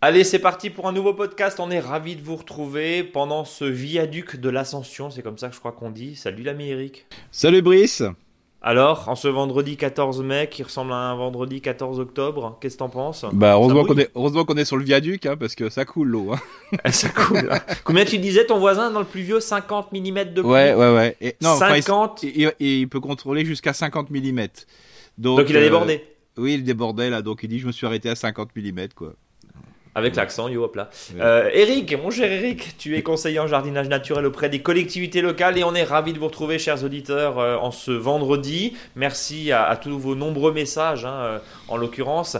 Allez, c'est parti pour un nouveau podcast. On est ravis de vous retrouver pendant ce viaduc de l'ascension. C'est comme ça que je crois qu'on dit. Salut l'ami Eric. Salut Brice. Alors, en ce vendredi 14 mai qui ressemble à un vendredi 14 octobre, qu'est-ce que t'en penses? Bah heureusement qu'on est, heureusement qu'on est sur le viaduc, hein, parce que ça coule l'eau. Hein. ça coule. Hein. Combien tu disais ton voisin dans le pluvieux 50 mm de pluie? Ouais, ouais, ouais. Et, non, 50 il, il, peut contrôler jusqu'à 50 mm. Donc, donc il a débordé? Euh, Oui, il débordait là, donc il dit je me suis arrêté à 50 mm quoi. Avec l'accent, yo hop là. Euh, Eric, mon cher Eric, tu es conseiller en jardinage naturel auprès des collectivités locales et on est ravis de vous retrouver, chers auditeurs, euh, en ce vendredi. Merci à, tous vos nombreux messages, hein, euh, en l'occurrence.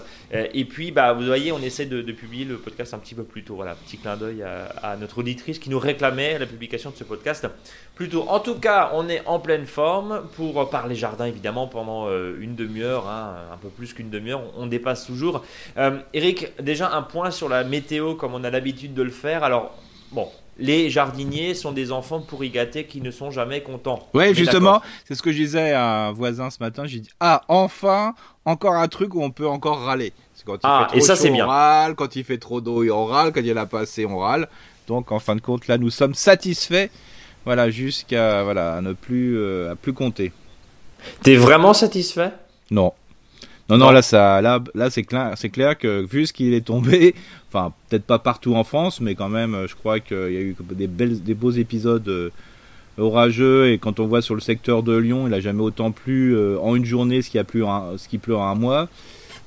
Et puis, bah, vous voyez, on essaie de, publier le podcast un petit peu plus tôt. Voilà, petit clin d'œil à, notre auditrice qui nous réclamait la publication de ce podcast plus tôt. En tout cas, on est en pleine forme pour parler jardin, évidemment, pendant une demi-heure, hein, un peu plus qu'une demi-heure. On, dépasse toujours. Eric, déjà un point sur la météo comme on a l'habitude de le faire. Alors, bon, les jardiniers sont des enfants pour y gâter qui ne sont jamais contents. Ouais, justement, c'est ce que je disais à un voisin ce matin. J'ai dit ah enfin encore un truc où on peut encore râler. Quand il ah, fait trop et ça c'est bien. On râle, quand il fait trop d'eau, on râle, quand il n'y en a pas assez, on râle. Donc en fin de compte, là, nous sommes satisfaits. Voilà, jusqu'à voilà, ne plus euh, à plus compter. T'es vraiment satisfait? Non. Non, non, là, ça, là, là, c'est clair, c'est clair que vu ce qu'il est tombé, enfin, peut-être pas partout en France, mais quand même, je crois qu'il y a eu des belles, des beaux épisodes euh, orageux et quand on voit sur le secteur de Lyon, il a jamais autant plu euh, en une journée ce qui a plu, ce qui pleut en un mois.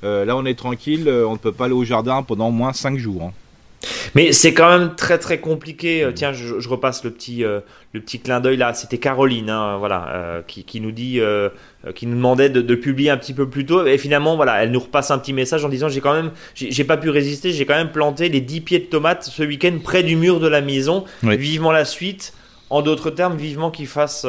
Euh, là, on est tranquille, on ne peut pas aller au jardin pendant au moins 5 jours. Hein. Mais c'est quand même très très compliqué. Euh, tiens, je, repasse le petit, euh, le petit clin d'œil là. C'était Caroline, hein, voilà, euh, qui, qui, nous dit, qui nous demandait de, publier un petit peu plus tôt. Et finalement, voilà, elle nous repasse un petit message en disant j'ai quand même, j'ai pas pu résister. J'ai quand même planté les 10 pieds de tomates ce week-end près du mur de la maison. Vivement la suite. En d'autres termes, vivement qu'il fasse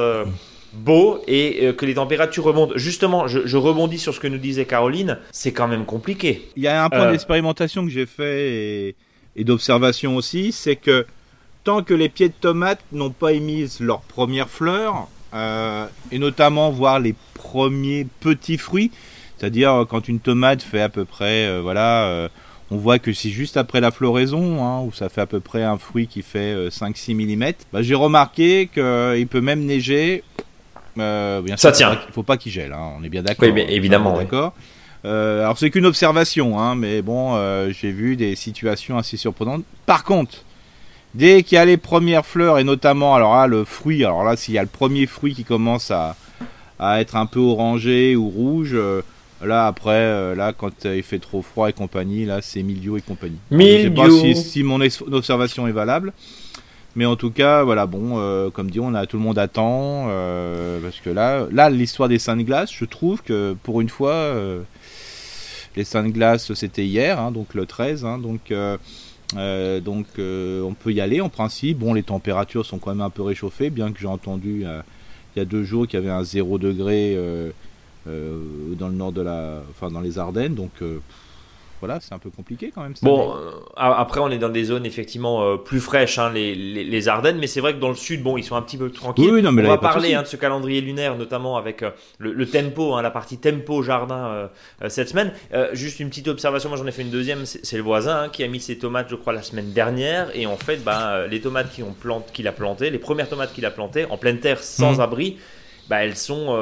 beau et que les températures remontent. Justement, je, rebondis sur ce que nous disait Caroline, c'est quand même compliqué. Il y a un point d'expérimentation que j'ai fait et et d'observation aussi, c'est que tant que les pieds de tomates n'ont pas émis leurs premières fleurs, euh, et notamment voir les premiers petits fruits, c'est-à-dire euh, quand une tomate fait à peu près, euh, voilà, on voit que c'est juste après la floraison, hein, où ça fait à peu près un fruit qui fait 5-6 mm, bah, j'ai remarqué qu'il peut même neiger. bien ça tient. Il faut pas qu'il gèle, hein, on est bien d'accord. Oui, mais évidemment. D'accord. Euh, alors c'est qu'une observation, hein, mais bon, euh, j'ai vu des situations assez surprenantes. Par contre, dès qu'il y a les premières fleurs et notamment, alors là, le fruit, alors là, s'il y a le premier fruit qui commence à, à être un peu orangé ou rouge, euh, là après, là quand il fait trop froid et compagnie, là c'est milieu et compagnie. Mildiou. Je sais pas si, si, mon observation est valable. Mais en tout cas, voilà, bon, comme dit, on a tout le monde attend parce que là, là, l'histoire des saintes glaces, je trouve que pour une fois, les Saintes Glaces, c'était hier, hein, donc le 13. Hein, donc euh, euh, donc euh, on peut y aller en principe. Bon, les températures sont quand même un peu réchauffées, bien que j'ai entendu il y a deux jours qu'il y avait un 0 degré dans le nord de la, enfin dans les Ardennes. Donc voilà, c'est un peu compliqué quand même. Bon, euh, après, on est dans des zones effectivement euh, plus fraîches, hein, les, les, Ardennes, mais c'est vrai que dans le sud, bon, ils sont un petit peu tranquilles. Oui, non, mais on va parler hein, de ce calendrier lunaire, notamment avec euh, le, tempo, hein, la partie tempo jardin cette semaine. juste une petite observation, moi j'en ai fait une deuxième, c'est le voisin qui a mis ses tomates, je crois, la semaine dernière, et en fait, bah, les tomates qu'il qu'il a plantées, les premières tomates qu'il a plantées en pleine terre, sans mhm. abri. Bah, elles sont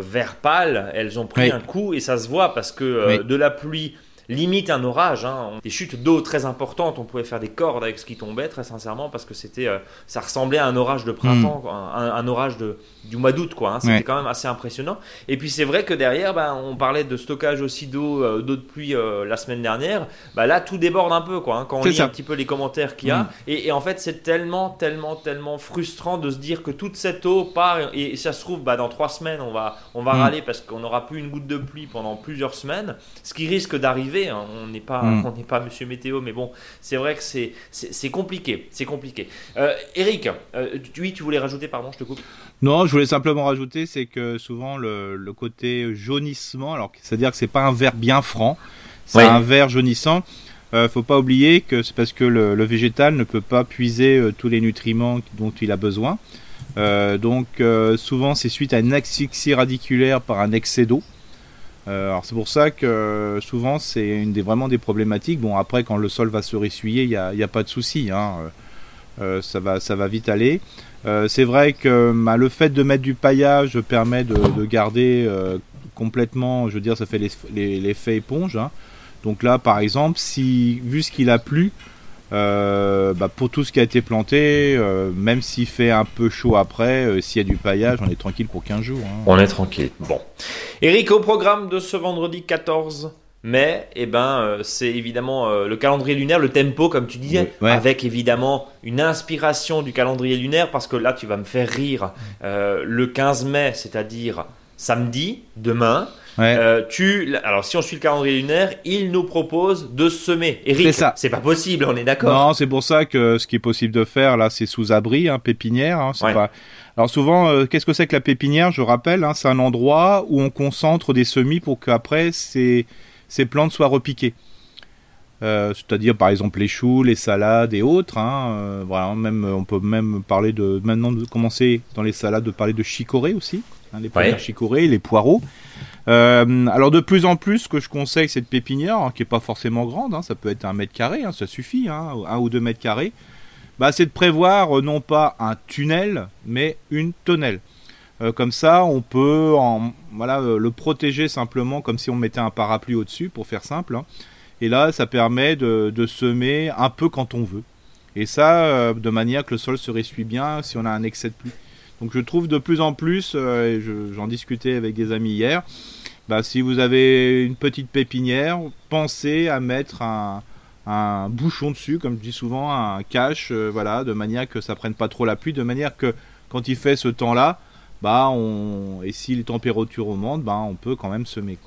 vert pâle, elles ont pris un coup et ça se voit parce que de la pluie limite un orage. Hein. Des chutes d'eau très importantes, on pouvait faire des cordes avec ce qui tombait, très sincèrement, parce que c'était, euh, ça ressemblait à un orage de printemps, hmm. un, orage de, du mois d'août, quoi. Hein. C'était quand même assez impressionnant. Et puis c'est vrai que derrière, ben, on parlait de stockage aussi d'eau, euh, d'eau de pluie euh, la semaine dernière. Bah, là, tout déborde un peu, quoi. Hein, quand on lit un petit peu les commentaires qu'il y a. Hmm. Et, en fait, c'est tellement, tellement, tellement frustrant de se dire que toute cette eau part et, ça se trouve, bah, dans trois semaines, on va, on va hmm. râler parce qu'on n'aura plus une goutte de pluie pendant plusieurs semaines. Ce qui risque d'arriver, hein. on n'est pas, on n'est pas Monsieur Météo, mais bon, c'est vrai que c'est, c'est, compliqué, c'est compliqué. Euh, Eric, oui, tu voulais rajouter, pardon, je te coupe. Non, je voulais simplement rajouter, c'est que souvent le, le côté jaunissement, alors c'est-à-dire que c'est pas un vert bien franc, c'est un vert jaunissant. euh, faut pas oublier que c'est parce que le, végétal ne peut pas puiser euh, tous les nutriments dont il a besoin. Euh, donc souvent c'est suite à une asphyxie radiculaire par un excès d'eau. Alors c'est pour ça que souvent c'est une des vraiment des problématiques. Bon après quand le sol va se ressuyer, il n'y a, pas de souci, hein. ça va ça va vite aller. c'est vrai que bah, le fait de mettre du paillage permet de, garder complètement, je veux dire, ça fait l'effet éponge. Hein. Donc là, par exemple, vu ce qu'il a plu, euh, bah, pour tout ce qui a été planté, euh, même s'il fait un peu chaud après, euh, s'il y a du paillage, on est tranquille pour 15 jours. Hein. On est tranquille. Bon. Eric, au programme de ce vendredi 14 mai, eh ben, c'est évidemment le calendrier lunaire, le tempo, comme tu disais, avec évidemment une inspiration du calendrier lunaire, parce que là, tu vas me faire rire. le 15 mai, c'est-à-dire samedi, demain, euh, tu, alors si on suit le calendrier lunaire, il nous propose de semer. Eric, c'est pas possible, on est d'accord. Non, c'est pour ça que ce qui est possible de faire là, c'est sous abri, hein, pépinière. Hein, pas... Alors souvent, euh, qu'est-ce que c'est que la pépinière? Je rappelle, hein, c'est un endroit où on concentre des semis pour qu'après ces, ces plantes soient repiquées. Euh, c'est-à-dire par exemple les choux, les salades et autres. Hein, voilà, même on peut même parler de maintenant de commencer dans les salades de parler de chicorée aussi, hein, les chicorées, les poireaux. Euh, alors de plus en plus, ce que je conseille, cette pépinière, hein, qui est pas forcément grande, hein, ça peut être un mètre carré, hein, ça suffit, un ou deux mètres carrés, bah, c'est de prévoir euh, non pas un tunnel, mais une tonnelle. Euh, comme ça, on peut en, voilà, le protéger simplement comme si on mettait un parapluie au-dessus, pour faire simple. Et là, ça permet de, semer un peu quand on veut. Et ça, de manière que le sol se ressuie bien si on a un excès de pluie. Donc je trouve de plus en plus, et j'en discutais avec des amis hier, bah, si vous avez une petite pépinière, pensez à mettre un, bouchon dessus, comme je dis souvent, un cache, euh, voilà, de manière que ça prenne pas trop la pluie, de manière que quand il fait ce temps-là, bah on et si les températures augmentent, bah on peut quand même semer.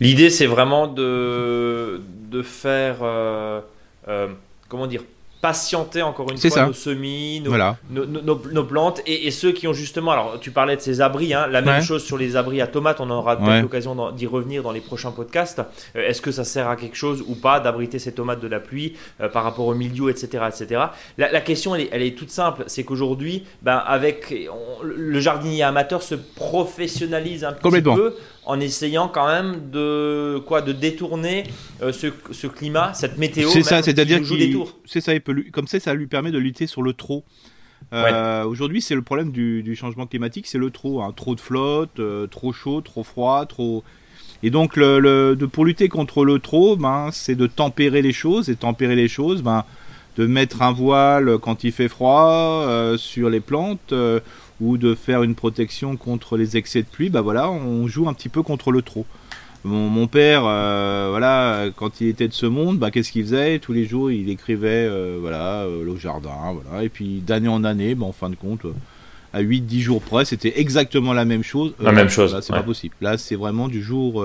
L'idée c'est vraiment de de faire euh, euh, comment dire patienter encore une fois nos semis, nos, nos, plantes et, ceux qui ont justement, alors tu parlais de ces abris, hein, la même chose sur les abris à tomates, on aura peut-être l'occasion d'y revenir dans les prochains podcasts. Euh, est-ce que ça sert à quelque chose ou pas d'abriter ces tomates de la pluie euh, par rapport au milieu, etc. etc. La, question, elle est, elle est, toute simple, c'est qu'aujourd'hui, ben, avec le jardinier amateur se professionnalise un petit peu en essayant quand même de quoi de détourner euh, ce, climat, cette météo. C'est ça, c'est-à-dire qu'il c'est ça, il peut comme ça, ça lui permet de lutter sur le trop. Euh, aujourd'hui, c'est le problème du, changement climatique, c'est le trop, hein. trop de flotte, euh, trop chaud, trop froid, trop. Et donc, le, de, pour lutter contre le trop, ben, c'est de tempérer les choses et tempérer les choses, ben, de mettre un voile quand il fait froid sur les plantes ou de faire une protection contre les excès de pluie, bah voilà, on joue un petit peu contre le trop. Mon, père, euh, voilà, quand il était de ce monde, bah, qu'est-ce qu'il faisait? Tous les jours, il écrivait, euh, voilà, euh, le jardin, voilà, et puis d'année en année, bah, en fin de compte, à 8-10 jours près, c'était exactement la même chose. La même chose. Là, c'est pas possible. Là, c'est vraiment du jour,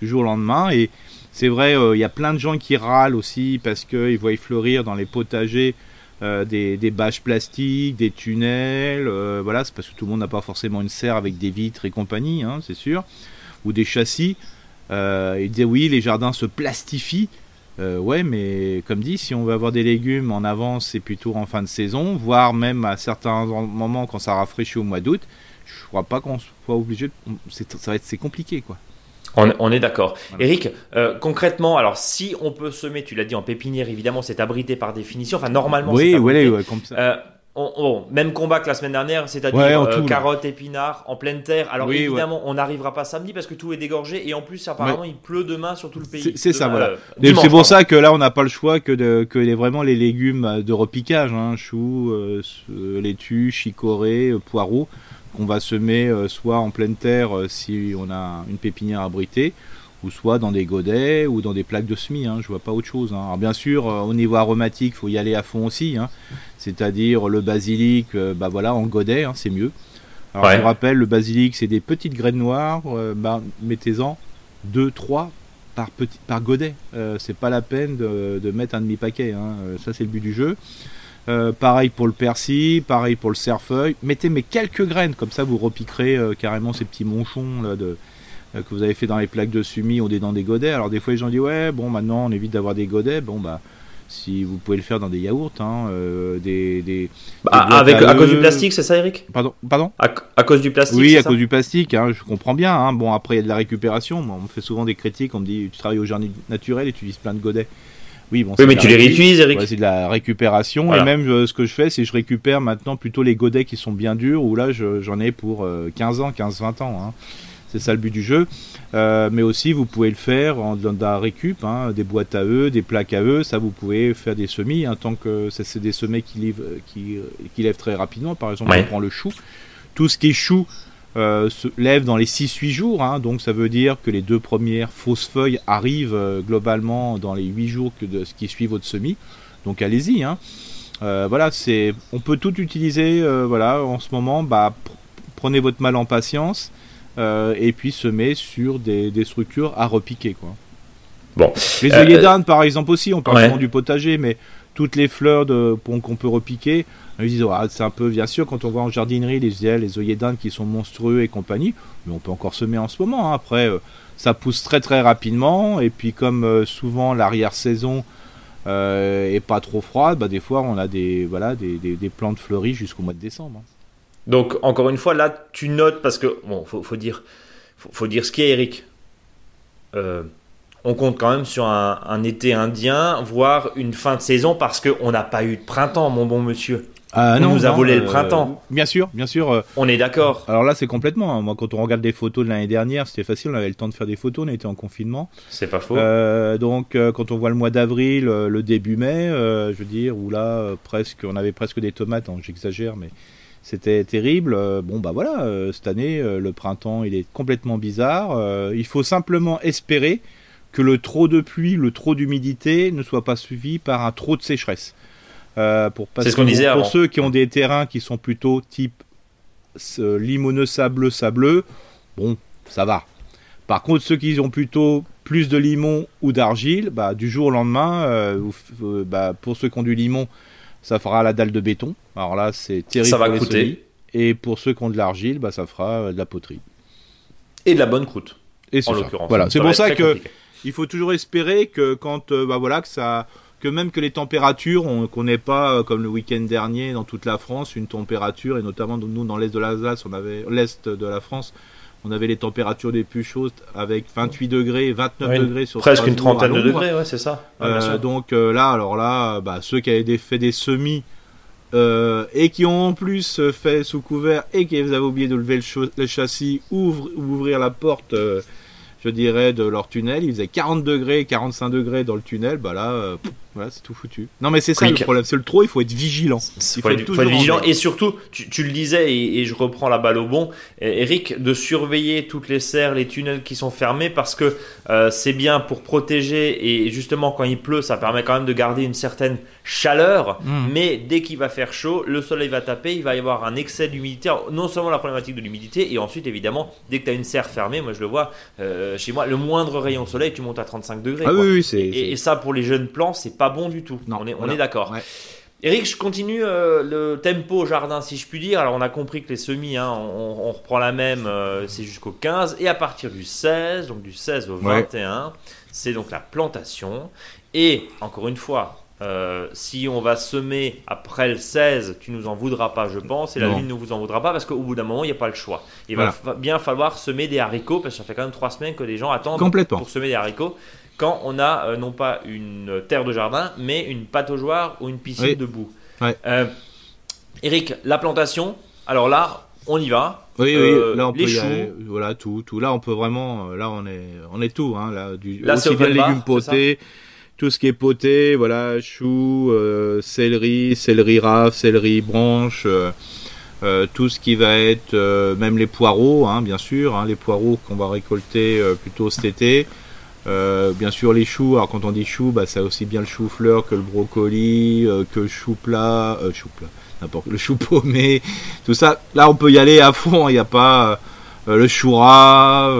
du jour au lendemain, et c'est vrai, il y a plein de gens qui râlent aussi parce qu'ils voient fleurir dans les potagers euh, des, bâches plastiques, des tunnels, euh, voilà, c'est parce que tout le monde n'a pas forcément une serre avec des vitres et compagnie, hein, c'est sûr, ou des châssis. Euh, il disait oui, les jardins se plastifient. ouais, mais comme dit, si on veut avoir des légumes en avance c'est plutôt en fin de saison, voire même à certains moments quand ça rafraîchit au mois d'août, je crois pas qu'on soit obligé. ça va être c'est compliqué quoi. On, est d'accord. Eric, euh, concrètement, alors si on peut semer, tu l'as dit en pépinière, évidemment, c'est abrité par définition. Enfin, normalement, oui, oui, oui, comme ça. Euh, on, même combat que la semaine dernière, c'est-à-dire euh, carottes, épinards en pleine terre. Alors évidemment, on n'arrivera pas samedi parce que tout est dégorgé et en plus apparemment il pleut demain sur tout le pays. C'est ça, voilà. c'est pour ça que là on n'a pas le choix que de que les, vraiment les légumes de repiquage, hein, choux, laitue, chicorée, poireaux qu'on va semer euh, soit en pleine terre euh, si on a une pépinière abritée, ou soit dans des godets ou dans des plaques de semis. Hein, je vois pas autre chose. Hein. Alors bien sûr, euh, au niveau aromatique, faut y aller à fond aussi. Hein. C'est-à-dire le basilic, bah voilà, en godet, hein, c'est mieux. Alors je vous rappelle, le basilic, c'est des petites graines noires. bah, mettez-en 2, 3 par, petit, par godet. c'est pas la peine de, de mettre un demi-paquet. Ça, c'est le but du jeu. Euh, pareil pour le persil, pareil pour le cerfeuil. Mettez mais quelques graines, comme ça vous repiquerez euh, carrément ces petits monchons là, de, que vous avez fait dans les plaques de semis ou des, dans des godets. Alors des fois les gens disent ouais bon maintenant on évite d'avoir des godets. Bon bah si vous pouvez le faire dans des yaourts, hein, euh, des, des, bah, avec à, cause du plastique, c'est ça, Eric? Pardon, pardon? À, cause du plastique. Oui, à cause du plastique. Hein, je comprends bien. Hein. Bon, après il y a de la récupération. on me fait souvent des critiques. On me dit tu travailles au jardin naturel et tu utilises plein de godets. Oui, bon, oui mais tu les réutilises, Eric. c'est de la récupération. Et même euh, ce que je fais, c'est que je récupère maintenant plutôt les godets qui sont bien durs. Où là, j'en ai pour 15 euh, ans, 15-20 ans. Hein. C'est ça le but du jeu. Euh, mais aussi, vous pouvez le faire en, dans la récup, hein, des boîtes à eux, des plaques à eux. Ça, vous pouvez faire des semis, hein, tant que c'est des semis qui, livrent, qui, qui, lèvent très rapidement. Par exemple, on prend le chou. Tout ce qui est chou euh, se lève dans les 6-8 jours. Hein, donc, ça veut dire que les deux premières fausses feuilles arrivent euh, globalement dans les 8 jours que de ce qui suit votre semis. Donc, allez-y. Hein. voilà, c'est, on peut tout utiliser. voilà, en ce moment, bah, prenez votre mal en patience. Euh, et puis se met sur des, structures à repiquer quoi. Bon. Les œillets euh, d'Inde par exemple aussi, on parle souvent du potager, mais toutes les fleurs qu'on peut repiquer, ils disent ah, c'est un peu bien sûr quand on voit en jardinerie les les œillets d'Inde qui sont monstrueux et compagnie, mais on peut encore semer en ce moment. Hein. Après, euh, ça pousse très très rapidement et puis comme souvent l'arrière-saison est pas trop froide, bah, des fois on a des voilà des, des plantes fleuries jusqu'au mois de décembre. Hein. Donc, encore une fois, là, tu notes parce que, bon, faut, faut dire, faut, dire ce qu'est Eric. Euh, on compte quand même sur un, été indien, voire une fin de saison parce qu'on n'a pas eu de printemps, mon bon monsieur. Ah, on nous a volé le euh, printemps. bien sûr, bien sûr. Euh, on est d'accord. Alors là, c'est complètement. Hein. Moi, quand on regarde des photos de l'année dernière, c'était facile. On avait le temps de faire des photos. On était en confinement. C'est pas faux. donc, quand on voit le mois d'avril, le début mai, je veux dire, où là, presque, on avait presque des tomates. Hein, j'exagère, mais c'était terrible. Euh, bon, bah voilà, euh, cette année, euh, le printemps, il est complètement bizarre. il faut simplement espérer que le trop de pluie, le trop d'humidité ne soit pas suivi par un trop de sécheresse. pour C'est ce qu'on disait Pour ceux qui ont des terrains qui sont plutôt type limoneux sableux sableux, bon, ça va. Par contre, ceux qui ont plutôt plus de limon ou d'argile, bah, du jour au lendemain, bah, pour ceux qui ont du limon, ça fera la dalle de béton. Alors là, c'est terrible. Ça va coûter. Et pour ceux qui ont de l'argile, bah, ça fera euh, de la poterie. Et de la bonne croûte. Et en l'occurrence. Voilà, c'est pour ça que il faut toujours espérer que quand, euh, bah voilà, que ça, que même que les températures, qu'on n'ait pas, euh, comme le week-end dernier dans toute la France, une température, et notamment nous dans l'est de l'Alsace, on avait l'est de la France, on avait les températures les plus chaudes avec 28 degrés, 29 degrés sur presque une trentaine de degrés, ouais, c'est ça. Euh, donc euh, là, alors là, bah, ceux qui avaient fait des semis euh, et qui ont en plus fait sous couvert et qui avaient oublié de lever le, châssis, ouvre, ouvrir la porte, je dirais, de leur tunnel. Il faisait 40 degrés, 45 degrés dans le tunnel. Bah là, voilà, c'est tout foutu. Non, mais c'est ça le problème, c'est le trop, il faut être vigilant. Il faut, être, vigilant. Et surtout, tu, le disais, et, je reprends la balle au bon, Eric, de surveiller toutes les serres, les tunnels qui sont fermés, parce que euh, c'est bien pour protéger, et justement, quand il pleut, ça permet quand même de garder une certaine chaleur, hmm. mais dès qu'il va faire chaud, le soleil va taper, il va y avoir un excès d'humidité, non seulement la problématique de l'humidité, et ensuite, évidemment, dès que tu as une serre fermée, moi je le vois euh, chez moi, le moindre rayon de soleil, tu montes à 35 degrés. Ah oui, oui, et, et, ça, pour les jeunes plants, c'est pas bon du tout. Non, on est, on est d'accord. Eric, je continue euh, le tempo au jardin, si je puis dire. Alors, on a compris que les semis, hein, on, reprend la même, euh, c'est jusqu'au 15. Et à partir du 16, donc du 16 au 21, c'est donc la plantation. Et, encore une fois, euh, si on va semer après le 16, tu nous en voudras pas, je pense, et la lune ne vous en voudra pas parce qu'au bout d'un moment, il n'y a pas le choix. Il va bien falloir semer des haricots parce que ça fait quand même trois semaines que les gens attendent pour semer des haricots quand on a euh, non pas une terre de jardin, mais une pataugeoire ou une piscine de boue. Euh, Eric, la plantation, alors là, on y va. Oui, oui, euh, là on peut y aller, voilà tout, tout. Là on peut vraiment, là on est, on est tout, hein, là, du, là, aussi bien légumes potés, tout ce qui est poté, voilà, choux, céleri, céleri rave, céleri branche, tout ce qui va être, même les poireaux, hein, bien sûr, hein, les poireaux qu'on va récolter plutôt cet été. Euh, bien sûr les choux, alors quand on dit choux, bah, c'est aussi bien le chou-fleur que le brocoli, euh, que le chou plat, euh, chou n'importe, le chou paumé, tout ça. Là on peut y aller à fond, il n'y a pas le chou rat,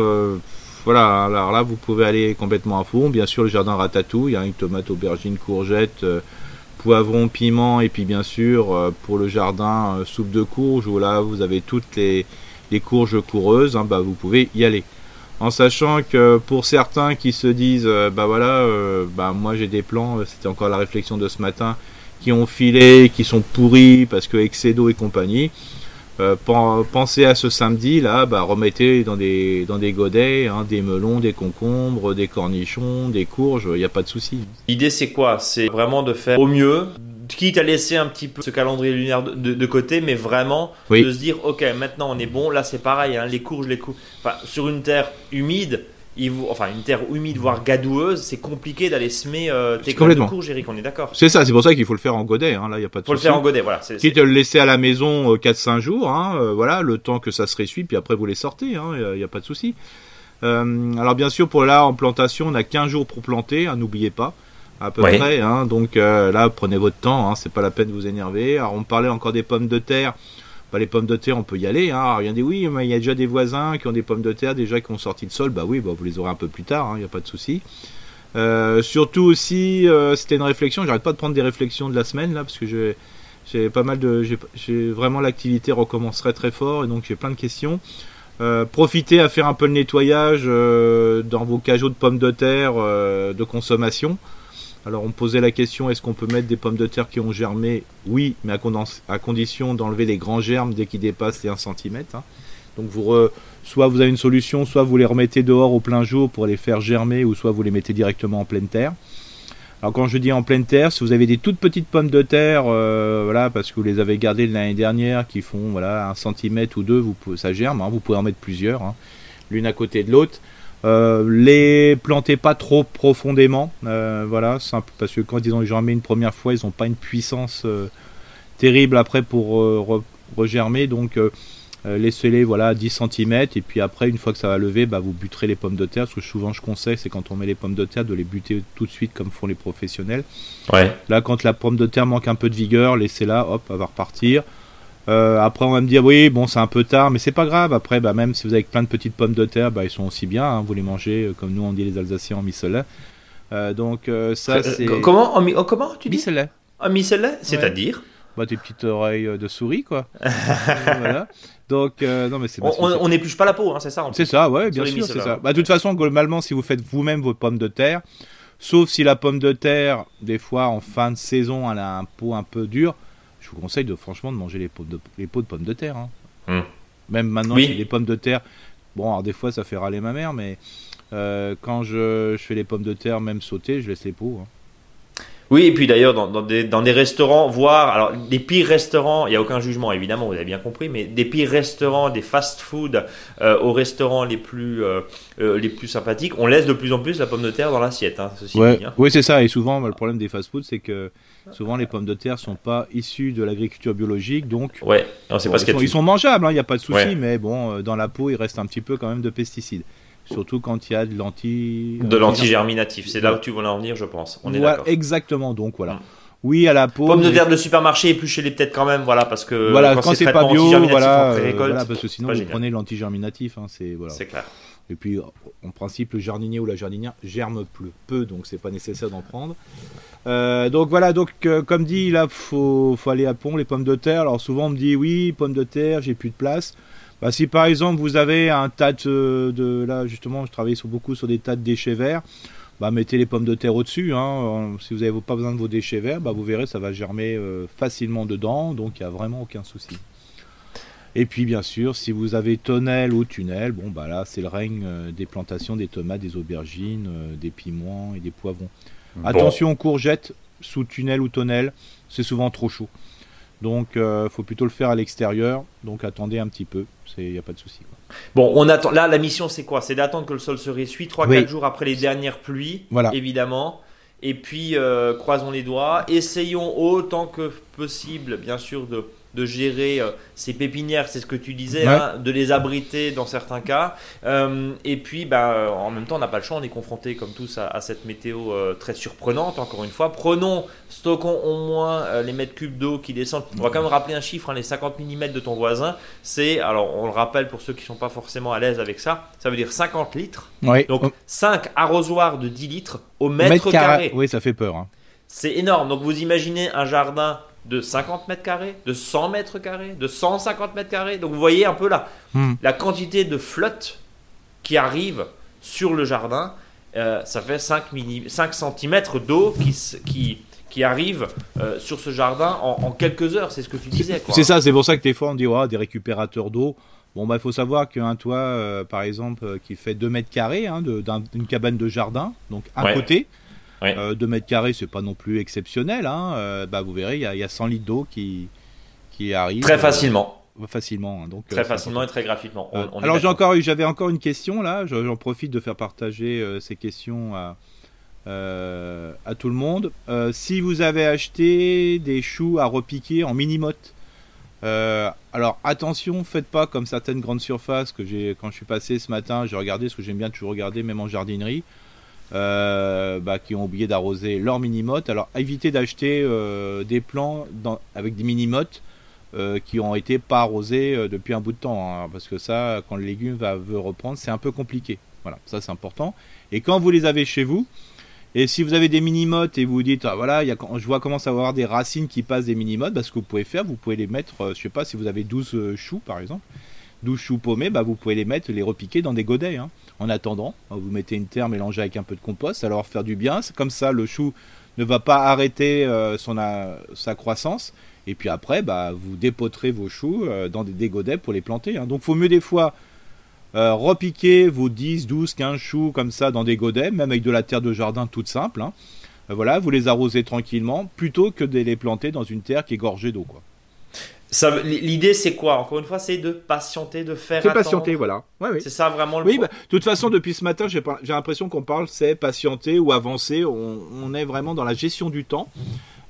voilà. Alors là vous pouvez aller complètement à fond. Bien sûr le jardin ratatouille, a une tomate, aubergine, courgette, poivron, piment, et puis bien sûr pour le jardin soupe de courge où là vous avez toutes les, les courges coureuses, hein, bah, vous pouvez y aller. En sachant que pour certains qui se disent, euh, bah voilà, euh, bah moi j'ai des plans, euh, c'était encore la réflexion de ce matin, qui ont filé, qui sont pourris parce que Excedo et compagnie. Pen- pensez à ce samedi là, bah remettez dans des dans des godets hein, des melons, des concombres, des cornichons, des courges, il n'y a pas de souci. L'idée, c'est quoi? C'est vraiment de faire au mieux, quitte à laisser un petit peu ce calendrier lunaire de, de- de côté, mais vraiment Oui. de se dire, ok, maintenant on est bon. Là, c'est pareil, hein, les courges, les coups. Enfin, sur une terre humide, il enfin une terre humide voire gadoueuse, c'est compliqué d'aller semer euh, tes de complètement. courges, Eric. On est d'accord. C'est ça, c'est pour ça qu'il faut le faire en godet. Hein, là, il n'y a pas de Faut le souci. faire en godet, voilà. c'est- Quitte à le laisser à la maison euh, 4-5 jours, hein, euh, voilà, le temps que ça se ressuie, puis après vous les sortez, il n'y a, pas de souci. Euh, alors bien sûr, pour là, en plantation, on a 15 jours pour planter, hein, n'oubliez pas, à peu près. Hein, donc euh, là, prenez votre temps, hein, c'est pas la peine de vous énerver. Alors on parlait encore des pommes de terre. Bah, les pommes de terre, on peut y aller. Hein. Alors, il y a des oui, mais il y a déjà des voisins qui ont des pommes de terre déjà qui ont sorti de sol. Bah oui, bah, vous les aurez un peu plus tard, il n'y a pas de souci. Euh, surtout aussi, euh, c'était une réflexion. J'arrête pas de prendre des réflexions de la semaine là, parce que j'ai pas mal de, j'ai- j'ai vraiment l'activité recommencerait très fort et donc j'ai plein de questions. Euh, profitez à faire un peu le nettoyage euh, dans vos cajots de pommes de terre euh, de consommation. Alors on posait la question est-ce qu'on peut mettre des pommes de terre qui ont germé? Oui, mais à, condition d'enlever les grands germes dès qu'ils dépassent les 1 cm. Donc vous re- soit vous avez une solution, soit vous les remettez dehors au plein jour pour les faire germer, ou soit vous les mettez directement en pleine terre. Alors quand je dis en pleine terre, si vous avez des toutes petites pommes de terre, euh, voilà, parce que vous les avez gardées l'année dernière, qui font voilà un centimètre ou deux, vous ça germe, hein, vous pouvez en mettre plusieurs, hein, l'une à côté de l'autre. Euh, les plantez pas trop profondément, euh, voilà, simple, parce que quand ils ont germé une première fois, ils n'ont pas une puissance euh, terrible après pour re- regermer, donc laissez-les voilà à 10 cm et puis après une fois que ça va lever bah, vous buterez les pommes de terre ce que souvent je conseille c'est quand on met les pommes de terre de les buter tout de suite comme font les professionnels. Ouais. là quand la pomme de terre manque un peu de vigueur laissez-la hop elle va repartir Euh, après on va me dire oui bon c'est un peu tard mais c'est pas grave. Après bah, même si vous avez plein de petites pommes de terre bah, ils sont aussi bien hein, vous les mangez euh, comme nous on dit les alsaciens en micelet Euh, donc euh, ça Euh, c'est co- comment, en mi- oh, comment tu dis micelet C'est-à-dire bah, tes petites oreilles de souris quoi. Voilà. Donc euh, non mais c'est On n'épluche pas la peau, hein, c'est ça en C'est ça, ouais, bien sûr, c'est ça. Bah, de toute façon, globalement, si vous faites vous-même vos pommes de terre, sauf si la pomme de terre, des fois en fin de saison, elle a un pot un peu dur, je vous conseille de franchement de manger les pots de, les pots de pommes de terre. hein. Hmm. Même maintenant, Oui. les pommes de terre. Bon, alors des fois, ça fait râler ma mère, mais euh, quand je, je fais les pommes de terre, même sautées, je laisse les pots. hein. Oui, et puis d'ailleurs, dans, dans des, dans des restaurants, voire, alors, des pires restaurants, il n'y a aucun jugement, évidemment, vous avez bien compris, mais des pires restaurants, des fast-food euh, aux restaurants les plus, euh, euh, les plus sympathiques, on laisse de plus en plus la pomme de terre dans l'assiette, hein, ceci Ouais, dit. hein. oui, c'est ça. Et souvent, bah, le problème des fast-foods, c'est que souvent les pommes de terre sont pas issues de l'agriculture biologique, donc Ouais, on sait Bon, pas ce ils, sont, ils sont mangeables, il n'y a pas de souci, Ouais. mais bon, dans la peau, il reste un petit peu quand même de pesticides. Surtout quand il y a de l'anti. De l'antigerminatif, c'est là où tu voulais en venir, je pense. On est Voilà, d'accord. exactement, donc voilà. Mm. Oui, à la peau. Pommes de terre de supermarché, épluchez-les peut-être quand même, voilà, parce que voilà, quand, quand c'est pas bio, voilà, en euh, voilà, parce que sinon vous génial. prenez l'antigerminatif, hein, c'est voilà. c'est clair. Et puis, en principe, le jardinier ou la jardinière germe peu, peu donc c'est pas nécessaire d'en prendre. Euh, donc voilà, donc euh, comme dit, là, faut, faut aller à pont les pommes de terre. Alors souvent on me dit oui, pommes de terre, j'ai plus de place. Bah, si par exemple vous avez un tas de, de- là justement, je travaille sur, beaucoup sur des tas de déchets verts. Bah, mettez les pommes de terre au-dessus. Hein. Euh, Si vous n'avez pas besoin de vos déchets verts, bah, vous verrez, ça va germer euh, facilement dedans, donc il n'y a vraiment aucun souci. Et puis bien sûr, si vous avez tonnelle ou tunnel, bon bah là c'est le règne euh, des plantations des tomates, des aubergines, euh, des piments et des poivrons. Bon. Attention aux courgettes sous tunnel ou tonnelle, c'est souvent trop chaud. Donc euh, faut plutôt le faire à l'extérieur. Donc attendez un petit peu, il n'y a pas de souci. Bon, on attend. Là, la mission, c'est quoi? C'est d'attendre que le sol se ressuie 3-4 Oui. jours après les dernières pluies, Voilà. évidemment. Et puis, euh, croisons les doigts. Essayons autant que possible, bien sûr, de, de gérer euh, ces pépinières, c'est ce que tu disais, Ouais. hein, de les abriter dans certains cas. Euh, et puis, bah, en même temps, on n'a pas le choix, on est confronté comme tous à, à cette météo euh, très surprenante, encore une fois. Prenons, stockons au moins les mètres cubes d'eau qui descendent. On va quand même rappeler un chiffre, hein, les 50 mm de ton voisin, c'est, alors on le rappelle pour ceux qui ne sont pas forcément à l'aise avec ça, ça veut dire 50 litres. Oui. Donc Au- 5 arrosoirs de 10 litres au au mètre, carré. Oui, ça fait peur. hein. C'est énorme. Donc vous imaginez un jardin de 50 mètres carrés, de 100 mètres carrés, de 150 mètres carrés. Donc vous voyez un peu la, Hmm. la quantité de flotte qui arrive sur le jardin. ça fait 5, 5 cm d'eau qui, qui, qui arrive sur ce jardin en, quelques heures, c'est ce que tu disais. C'est ça, c'est pour ça que des fois on dit oh, des récupérateurs d'eau. Bon, bah, il faut savoir qu'un toit, par exemple, qui fait 2 mètres carrés, hein, d'une cabane de jardin, donc un côté, 2 mètres carrés, c'est pas non plus exceptionnel. Hein, bah, vous verrez, il y, y, a 100 litres d'eau qui, qui arrive. Très facilement. Euh, facilement. Hein, donc, très euh, facilement et très graphiquement. Euh, alors j'ai encore, j'avais encore une question là. J'en profite de faire partager ces questions à, à tout le monde. si vous avez acheté des choux à repiquer en mini-motte, alors attention, faites pas comme certaines grandes surfaces que j'ai quand je suis passé ce matin. J'ai regardé ce que j'aime bien toujours regarder, même en jardinerie. Bah, qui ont oublié d'arroser leur mini-motte. Alors évitez d'acheter des plants avec des mini-mottes euh, qui ont été pas arrosés euh, depuis un bout de temps, hein, parce que ça, quand le légume va veut reprendre, c'est un peu compliqué. Voilà, ça c'est important. Et quand vous les avez chez vous, et si vous avez des mini-mottes et vous dites, ah, voilà, je vois commence à avoir des racines qui passent des mini-mottes, bah, ce que vous pouvez faire, vous pouvez les mettre, euh, je sais pas, si vous avez 12 choux par exemple, 12 choux paumés, bah, vous pouvez les mettre, les repiquer dans des godets. Hein. En attendant, vous mettez une terre mélangée avec un peu de compost, ça leur faire du bien. Comme ça, le chou ne va pas arrêter son, sa croissance et puis après, bah, vous dépoterez vos choux euh, dans des, godets pour les planter. Hein. Donc il faut mieux des fois euh, repiquer vos 10, 12, 15 choux comme ça dans des godets, même avec de la terre de jardin toute simple. Hein. Euh, voilà, vous les arrosez tranquillement, plutôt que de les planter dans une terre qui est gorgée d'eau. L'idée, c'est quoi? Encore une fois, c'est de patienter, de faire. C'est patienter, voilà. C'est ça vraiment le. Oui, bah, de toute façon, depuis ce matin, j'ai l'impression qu'on parle, c'est patienter ou avancer. On, on, est vraiment dans la gestion du temps.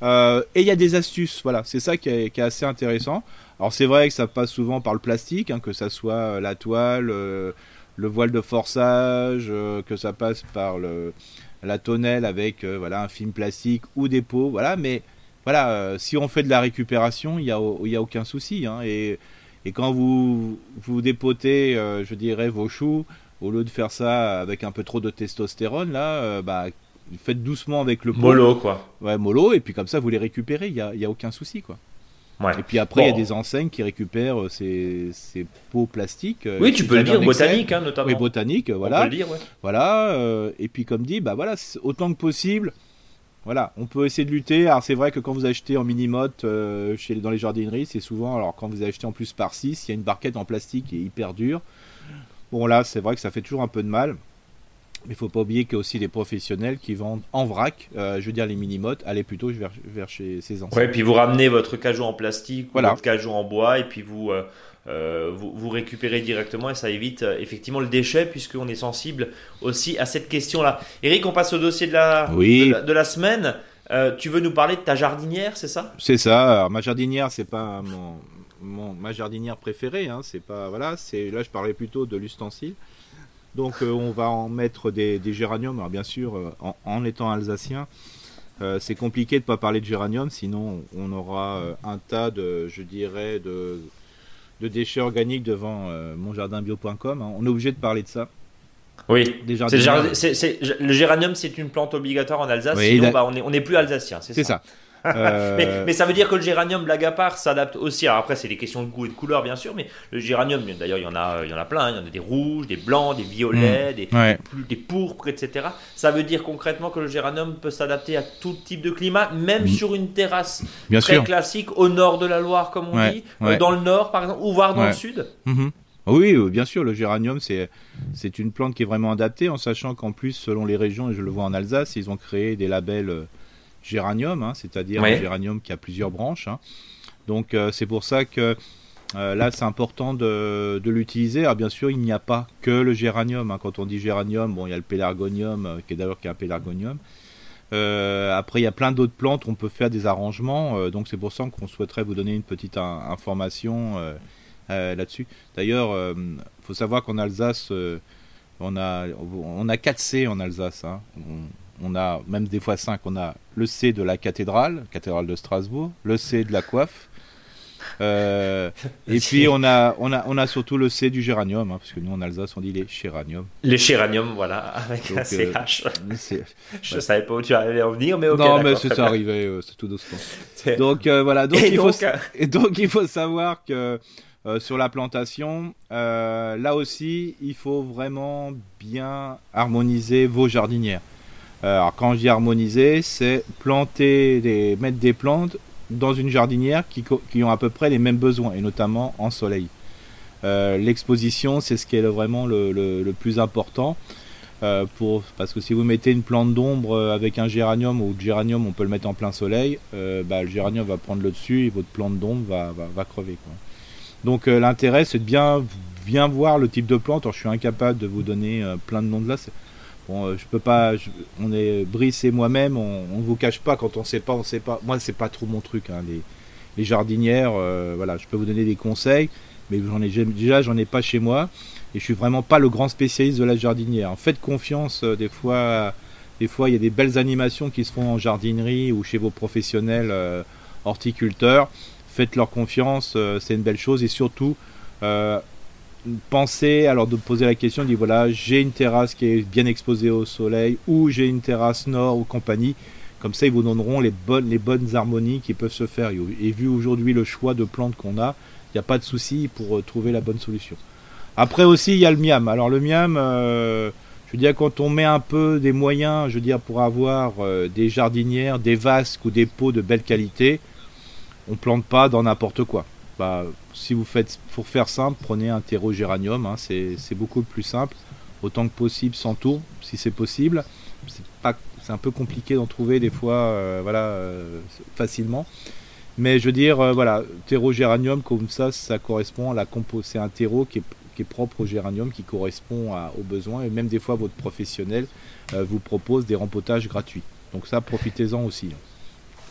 Euh, et il y a des astuces, voilà, c'est ça qui est, assez intéressant. Alors c'est vrai que ça passe souvent par le plastique, hein, que ça soit euh, la toile, euh, le voile de forçage, que ça passe par le, la tonnelle avec voilà un film plastique ou des pots, voilà. Mais voilà, si on fait de la récupération, il n'y a, y a aucun souci. Hein, et, et, quand vous vous dépotez, je dirais vos choux, au lieu de faire ça avec un peu trop de testostérone, là, bah faites doucement avec le pot. Mollo, quoi. Ouais, mollo, et puis comme ça, vous les récupérez, il n'y a, y a, aucun souci, quoi. Ouais. Et puis après, il y a des enseignes qui récupèrent euh, ces, ces pots plastiques. Euh, oui, tu peux le dire, botanique, hein, notamment. Oui, botanique, voilà. On peut le dire, ouais. Voilà, euh, et puis comme dit, bah voilà, autant que possible, voilà, on peut essayer de lutter. Alors c'est vrai que quand vous achetez en mini-motte chez, dans les jardineries, c'est souvent, alors quand vous achetez en plus par 6, il y a une barquette en plastique qui est hyper dure. Bon là, c'est vrai que ça fait toujours un peu de mal. Mais il faut pas oublier qu'il y a aussi des professionnels qui vendent en vrac, euh, je veux dire les mini-mottes, allez plutôt vers, vers chez ces anciens. Ouais, puis vous ramenez votre cajou en plastique ou votre cajou en bois et puis vous, euh, euh, vous, vous, récupérez directement et ça évite effectivement le déchet puisqu'on est sensible aussi à cette question-là. Eric, on passe au dossier de la, de, la, semaine. tu veux nous parler de ta jardinière, c'est ça? C'est ça. Alors, ma jardinière, c'est pas mon, mon, ma jardinière préférée. Hein, c'est pas voilà. C'est là, je parlais plutôt de l'ustensile. Donc euh, on va en mettre des, géraniums. Alors bien sûr, euh, en, étant alsacien, euh, c'est compliqué de ne pas parler de géranium, sinon on aura un tas de, je dirais, de, déchets organiques devant monjardinbio.com. Hein. On est obligé de parler de ça. Oui, le géranium, c'est une plante obligatoire en Alsace, sinon bah, on n'est plus alsacien. C'est ça. Euh, mais, ça veut dire que le géranium, blague à part, s'adapte aussi. Alors après, c'est des questions de goût et de couleur, bien sûr, mais le géranium, d'ailleurs, il y en a, il y en a plein. Hein. Il y en a des rouges, des blancs, des violets, mm. des, des pourpres, etc. Ça veut dire concrètement que le géranium peut s'adapter à tout type de climat, même mm. sur une terrasse bien très classique au nord de la Loire, comme on dit, euh, dans le nord, par exemple, ou voire dans le sud. Mm-hmm. Oui, euh, bien sûr, le géranium, c'est, c'est une plante qui est vraiment adaptée, en sachant qu'en plus, selon les régions, et je le vois en Alsace, ils ont créé des labels géranium, hein, c'est-à-dire un géranium qui a plusieurs branches. Hein. Donc euh, c'est pour ça que euh, là c'est important de, l'utiliser. Alors bien sûr il n'y a pas que le géranium. Hein. Quand on dit géranium, bon il y a le pélargonium euh, qui est d'ailleurs qui est un pélargonium. après, il y a plein d'autres plantes, on peut faire des arrangements, donc c'est pour ça qu'on souhaiterait vous donner une petite information là-dessus. D'ailleurs, il faut savoir qu'en Alsace, on a on a 4 C en Alsace. Hein on a même des fois 5, on a le C de la cathédrale, cathédrale de Strasbourg, le C de la coiffe, euh, et puis on a, on, a, on a surtout le C du géranium, hein, parce que nous en Alsace on dit les géraniums. Les géraniums, voilà, avec un CH. Euh, je ne savais pas où tu allais en venir, mais ok. Non, mais c'est arrivé, euh, c'est tout doucement. Donc voilà, donc, il Faut, et donc il faut savoir que sur la plantation, là aussi, il faut vraiment bien harmoniser vos jardinières. Euh, alors quand je dis harmoniser, c'est planter, des, mettre des plantes dans une jardinière qui, ont à peu près les mêmes besoins, et notamment en soleil. L'exposition, c'est ce qui est vraiment le, plus important. pour, parce que si vous mettez une plante d'ombre avec un géranium ou le géranium, on peut le mettre en plein soleil, bah, le géranium va prendre le dessus et votre plante d'ombre va, crever. Donc euh, l'intérêt c'est de bien, bien voir le type de plante. Alors, je suis incapable de vous donner euh, plein de noms de là. Euh, je peux pas. on est Brice et moi-même, on, ne vous cache pas quand on sait pas, on sait pas. Moi, c'est pas trop mon truc. Hein, les, jardinières, voilà, je peux vous donner des conseils, mais j'en ai déjà, j'en ai pas chez moi, et je suis vraiment pas le grand spécialiste de la jardinière. Faites confiance, des fois, des fois, il y a des belles animations qui se font en jardinerie ou chez vos professionnels horticulteurs faites leur confiance, euh, c'est une belle chose. Et surtout, euh, pensez, alors de poser la question, dit voilà, j'ai une terrasse qui est bien exposée au soleil, ou j'ai une terrasse nord ou compagnie. Comme ça, ils vous donneront les bonnes, les bonnes harmonies qui peuvent se faire. Et vu aujourd'hui le choix de plantes qu'on a, il n'y a pas de souci pour euh, trouver la bonne solution. Après aussi, il y a le miam. Alors le miam, je veux dire, quand on met un peu des moyens, je veux dire, pour avoir des jardinières, des vasques ou des pots de belle qualité, on plante pas dans n'importe quoi. Bah, si vous faites, pour faire simple, prenez un terreau géranium, hein, c'est beaucoup plus simple, autant que possible sans tour, si c'est possible. C'est un peu compliqué d'en trouver des fois, euh, voilà, euh, facilement. Mais je veux dire, euh, voilà, terreau géranium comme ça, ça correspond à la. C'est un terreau qui est, propre au géranium, qui correspond aux besoins. Et même des fois, votre professionnel vous propose des rempotages gratuits. Donc ça, profitez-en aussi.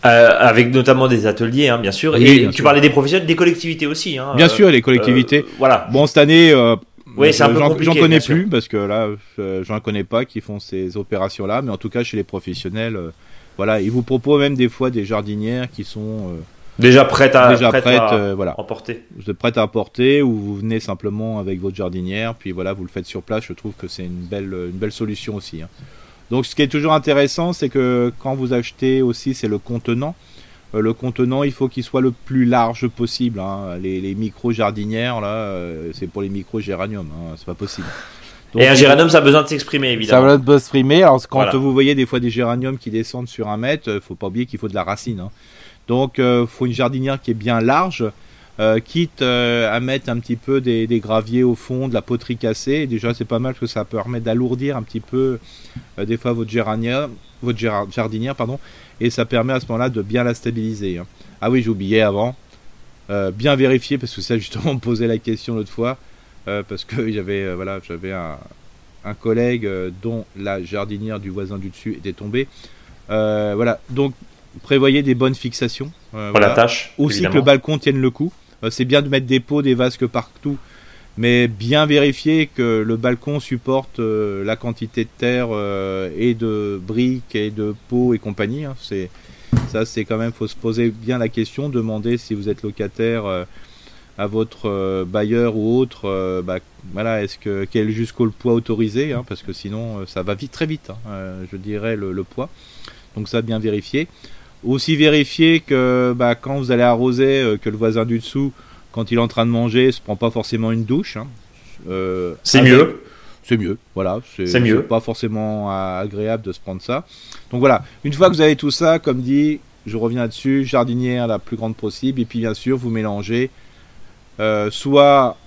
Euh, avec notamment des ateliers, hein, bien sûr. et tu parlais des professionnels, des collectivités aussi. Hein, bien sûr, les collectivités. Euh, voilà. Bon, cette année, euh, oui, j'en connais plus parce que là, j'en connais pas qui font ces opérations-là. Mais en tout cas, chez les professionnels, voilà, ils vous proposent même des fois des jardinières qui sont déjà prêtes à, déjà prêtes, à voilà. emporter. Vous êtes à emporter ou vous venez simplement avec votre jardinière, puis voilà, vous le faites sur place. Je trouve que c'est une belle, une belle solution aussi. Hein. Donc ce qui est toujours intéressant, c'est que quand vous achetez aussi, c'est le contenant. Euh, le contenant, il faut qu'il soit le plus large possible. Hein. Les, micro jardinières, là, euh, c'est pour les micro géraniums, hein. c'est pas possible. et un géranium, ça a besoin de s'exprimer, évidemment. Ça a besoin de s'exprimer. Alors, quand vous voyez des fois des géraniums qui descendent sur un mètre, il euh, faut pas oublier qu'il faut de la racine. Hein. Donc, il faut une jardinière qui est bien large, euh, quitte euh, à mettre un petit peu des, graviers au fond, de la poterie cassée. déjà, c'est pas mal parce que ça permet d'alourdir un petit peu euh, des fois votre, géranière, votre jardinière, pardon, et ça permet à ce moment-là de bien la stabiliser. Hein. Ah oui, j'oubliais avant, bien vérifier parce que ça justement me posait la question l'autre fois parce que j'avais voilà, j'avais un, un collègue dont la jardinière du voisin du dessus était tombée. voilà, donc prévoyez des bonnes fixations. voilà. la tâche. Aussi que le balcon tienne le coup. Euh, c'est bien de mettre des pots, des vasques partout, mais bien vérifier que le balcon supporte euh, la quantité de terre euh, et de briques et de pots et compagnie. Hein. C'est ça, c'est quand même, faut se poser bien la question, demander si vous êtes locataire à votre bailleur ou autre, bah, voilà, est-ce que quel jusqu'au poids autorisé, hein, parce que sinon ça va vite très vite, hein, je dirais le, le, poids. Donc ça bien vérifier. Aussi vérifier que bah, quand vous allez arroser, euh, que le voisin du dessous, quand il est en train de manger, se prend pas forcément une douche. Hein. Euh, c'est mieux. C'est mieux, voilà. C'est mieux. Pas forcément agréable de se prendre ça. Donc voilà, une fois que vous avez tout ça, comme dit, je reviens là-dessus, jardinière la plus grande possible, et puis bien sûr, vous mélangez euh, soit